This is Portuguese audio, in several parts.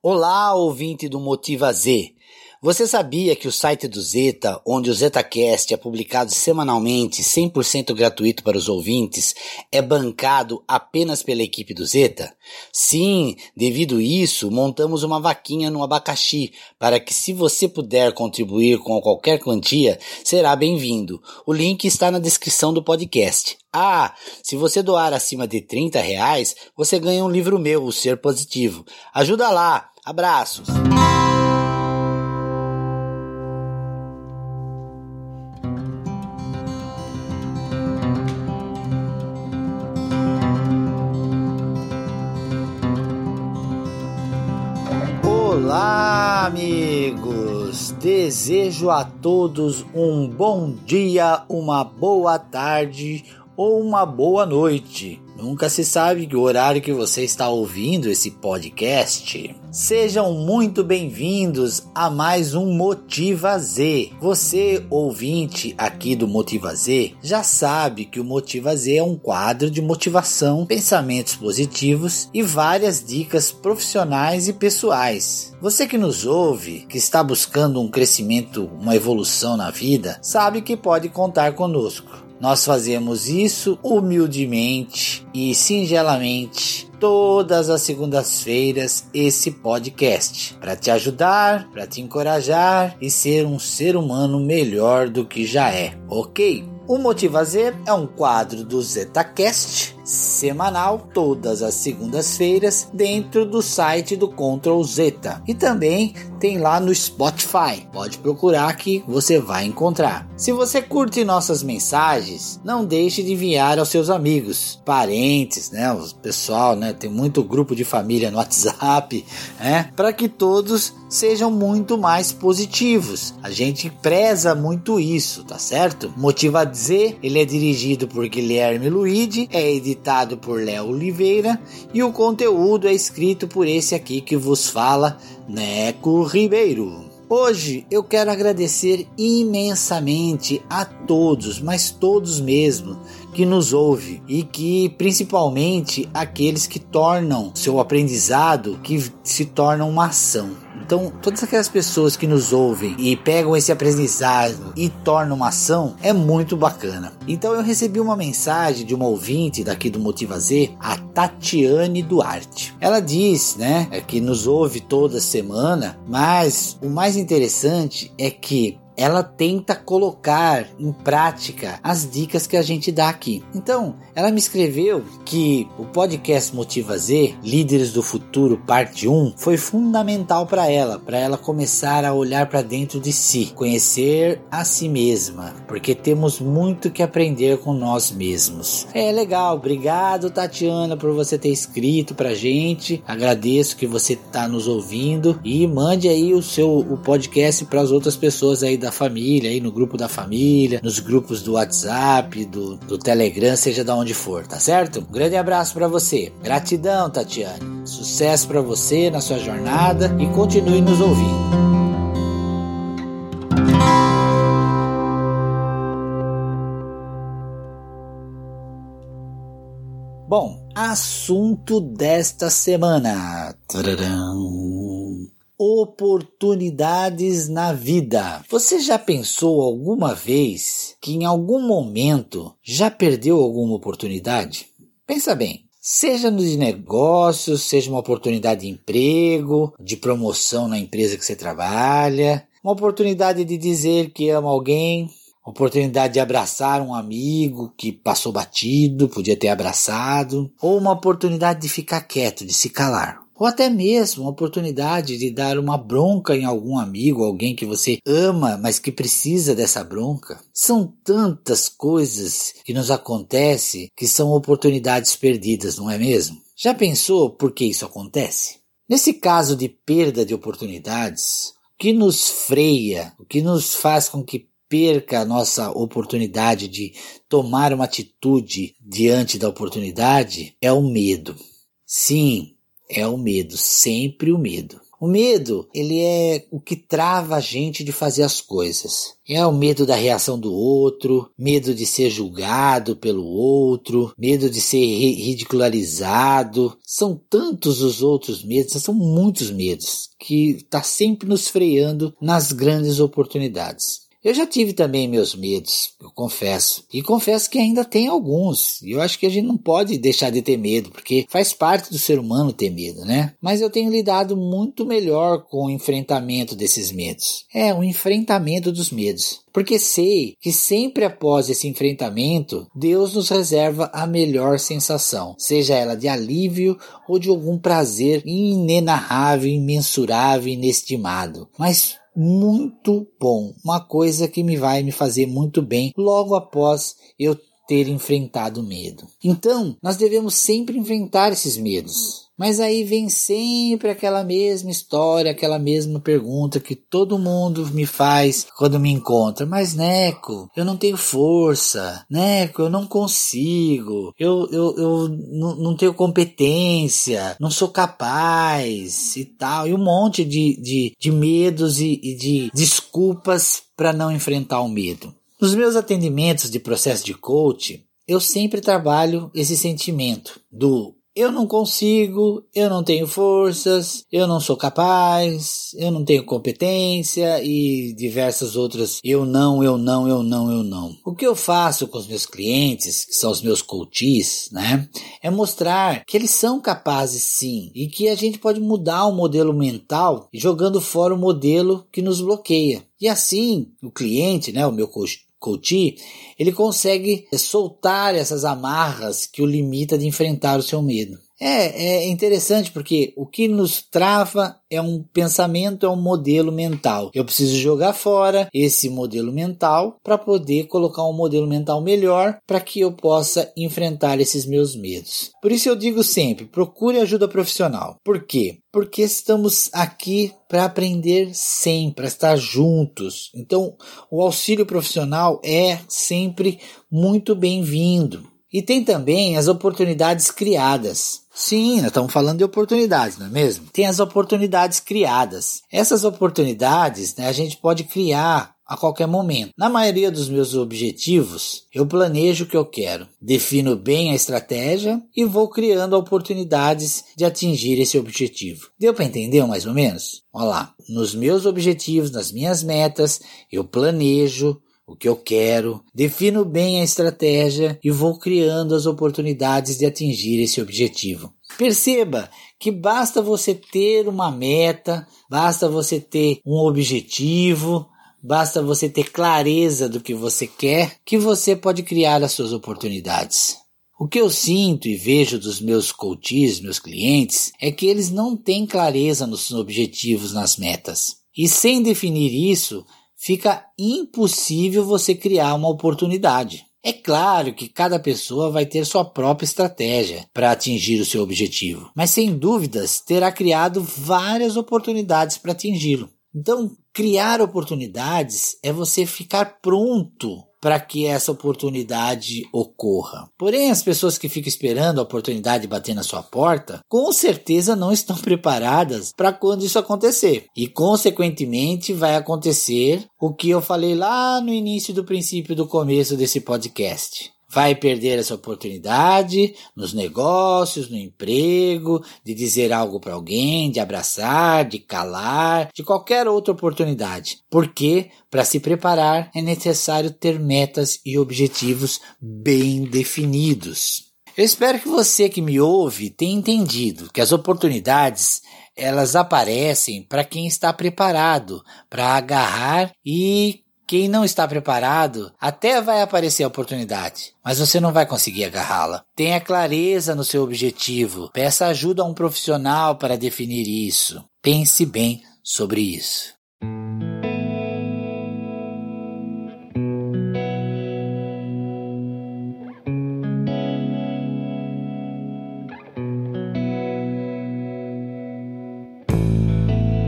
Olá, ouvinte do Motiva Z. Você sabia que o site do Zeta, onde o ZetaCast é publicado semanalmente, 100% gratuito para os ouvintes, é bancado apenas pela equipe do Zeta? Sim, devido isso, montamos uma vaquinha no abacaxi para que, se você puder contribuir com qualquer quantia, será bem-vindo. O link está na descrição do podcast. Ah, se você doar acima de 30 reais, você ganha um livro meu, O Ser Positivo. Ajuda lá! Abraços! Olá, amigos! Desejo a todos um bom dia, uma boa tarde ou uma boa noite. Nunca se sabe o horário que você está ouvindo esse podcast. Sejam muito bem-vindos a mais um Motiva Z. Você, ouvinte aqui do Motiva Z, já sabe que o Motiva Z é um quadro de motivação, pensamentos positivos e várias dicas profissionais e pessoais. Você que nos ouve, que está buscando um crescimento, uma evolução na vida, sabe que pode contar conosco. Nós fazemos isso humildemente e singelamente todas as segundas-feiras esse podcast para te ajudar, para te encorajar e ser um ser humano melhor do que já é, ok? O Motiva Z é um quadro do ZetaCast semanal todas as segundas-feiras dentro do site do Control Zeta e também tem lá no Spotify. Pode procurar que você vai encontrar. Se você curte nossas mensagens, não deixe de enviar aos seus amigos, parentes, né, o pessoal, né, tem muito grupo de família no WhatsApp, né, para que todos sejam muito mais positivos. A gente preza muito isso, tá certo? Motiva Z, ele é dirigido por Guilherme Luigi, é editado por Léo Oliveira e o conteúdo é escrito por esse aqui que vos fala, Neco Ribeiro. Hoje eu quero agradecer imensamente a todos, mas todos mesmo, que nos ouve e que principalmente aqueles que tornam seu aprendizado que se torna uma ação. Então, todas aquelas pessoas que nos ouvem e pegam esse aprendizado e tornam uma ação é muito bacana. Então, eu recebi uma mensagem de uma ouvinte daqui do Motiva Z, a Tatiane Duarte. Ela diz, né, é que nos ouve toda semana, mas o mais interessante é que ela tenta colocar em prática as dicas que a gente dá aqui. Então, ela me escreveu que o podcast Motiva Z, Líderes do Futuro, parte 1, foi fundamental para ela, para ela começar a olhar para dentro de si, conhecer a si mesma, porque temos muito que aprender com nós mesmos. É legal, obrigado Tatiana por você ter escrito pra gente. Agradeço que você está nos ouvindo e mande aí o seu o podcast para as outras pessoas aí da da família, aí no grupo da família, nos grupos do WhatsApp, do, do Telegram, seja da onde for, tá certo? Um grande abraço para você. Gratidão, Tatiane. Sucesso para você na sua jornada e continue nos ouvindo. Bom, assunto desta semana. Tararam oportunidades na vida. Você já pensou alguma vez que em algum momento já perdeu alguma oportunidade? Pensa bem. Seja nos negócios, seja uma oportunidade de emprego, de promoção na empresa que você trabalha, uma oportunidade de dizer que ama alguém, oportunidade de abraçar um amigo que passou batido, podia ter abraçado, ou uma oportunidade de ficar quieto, de se calar ou até mesmo a oportunidade de dar uma bronca em algum amigo, alguém que você ama, mas que precisa dessa bronca. São tantas coisas que nos acontecem que são oportunidades perdidas, não é mesmo? Já pensou por que isso acontece? Nesse caso de perda de oportunidades, o que nos freia, o que nos faz com que perca a nossa oportunidade de tomar uma atitude diante da oportunidade é o medo. Sim, é o medo, sempre o medo. O medo, ele é o que trava a gente de fazer as coisas. É o medo da reação do outro, medo de ser julgado pelo outro, medo de ser ridicularizado. São tantos os outros medos, são muitos medos que está sempre nos freando nas grandes oportunidades. Eu já tive também meus medos, eu confesso. E confesso que ainda tem alguns. E eu acho que a gente não pode deixar de ter medo, porque faz parte do ser humano ter medo, né? Mas eu tenho lidado muito melhor com o enfrentamento desses medos. É, o enfrentamento dos medos. Porque sei que sempre após esse enfrentamento, Deus nos reserva a melhor sensação, seja ela de alívio ou de algum prazer inenarrável, imensurável, inestimado. Mas muito bom, uma coisa que me vai me fazer muito bem logo após eu ter enfrentado o medo. Então, nós devemos sempre enfrentar esses medos. Mas aí vem sempre aquela mesma história, aquela mesma pergunta que todo mundo me faz quando me encontra. Mas Neco, eu não tenho força. Neco, eu não consigo. Eu, eu, eu não tenho competência. Não sou capaz e tal. E um monte de, de, de medos e, e de desculpas para não enfrentar o medo. Nos meus atendimentos de processo de coach, eu sempre trabalho esse sentimento do eu não consigo, eu não tenho forças, eu não sou capaz, eu não tenho competência e diversas outras eu não, eu não, eu não, eu não. O que eu faço com os meus clientes, que são os meus coaches, né, é mostrar que eles são capazes sim e que a gente pode mudar o modelo mental jogando fora o modelo que nos bloqueia. E assim, o cliente, né, o meu coach Couti, ele consegue soltar essas amarras que o limita de enfrentar o seu medo. É, é interessante porque o que nos trava é um pensamento, é um modelo mental. Eu preciso jogar fora esse modelo mental para poder colocar um modelo mental melhor para que eu possa enfrentar esses meus medos. Por isso eu digo sempre: procure ajuda profissional. Por quê? Porque estamos aqui para aprender sempre, para estar juntos. Então, o auxílio profissional é sempre muito bem-vindo. E tem também as oportunidades criadas. Sim, nós estamos falando de oportunidades, não é mesmo? Tem as oportunidades criadas. Essas oportunidades né, a gente pode criar a qualquer momento. Na maioria dos meus objetivos, eu planejo o que eu quero, defino bem a estratégia e vou criando oportunidades de atingir esse objetivo. Deu para entender mais ou menos? Olha lá, nos meus objetivos, nas minhas metas, eu planejo, o que eu quero, defino bem a estratégia e vou criando as oportunidades de atingir esse objetivo. Perceba que basta você ter uma meta, basta você ter um objetivo, basta você ter clareza do que você quer, que você pode criar as suas oportunidades. O que eu sinto e vejo dos meus coaches, meus clientes, é que eles não têm clareza nos objetivos, nas metas. E sem definir isso, fica impossível você criar uma oportunidade. É claro que cada pessoa vai ter sua própria estratégia para atingir o seu objetivo, mas sem dúvidas terá criado várias oportunidades para atingi-lo. Então, criar oportunidades é você ficar pronto para que essa oportunidade ocorra. Porém, as pessoas que ficam esperando a oportunidade bater na sua porta, com certeza não estão preparadas para quando isso acontecer. E, consequentemente, vai acontecer o que eu falei lá no início do princípio do começo desse podcast vai perder essa oportunidade nos negócios, no emprego, de dizer algo para alguém, de abraçar, de calar, de qualquer outra oportunidade. Porque para se preparar é necessário ter metas e objetivos bem definidos. Eu espero que você que me ouve tenha entendido que as oportunidades elas aparecem para quem está preparado para agarrar e quem não está preparado, até vai aparecer a oportunidade, mas você não vai conseguir agarrá-la. Tenha clareza no seu objetivo. Peça ajuda a um profissional para definir isso. Pense bem sobre isso.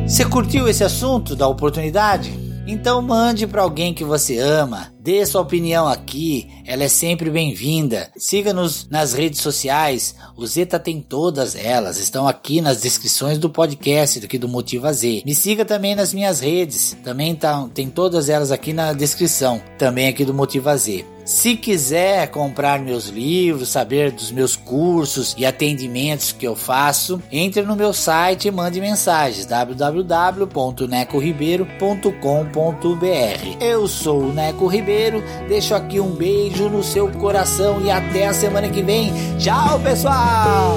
Você curtiu esse assunto da oportunidade? Então mande para alguém que você ama, dê sua opinião aqui, ela é sempre bem-vinda. Siga-nos nas redes sociais, o Zeta tem todas elas, estão aqui nas descrições do podcast aqui do Motiva Z. Me siga também nas minhas redes, também tá, tem todas elas aqui na descrição, também aqui do Motiva Z. Se quiser comprar meus livros, saber dos meus cursos e atendimentos que eu faço, entre no meu site e mande mensagens www.necoribeiro.com.br. Eu sou o Neco Ribeiro, deixo aqui um beijo no seu coração e até a semana que vem. Tchau, pessoal!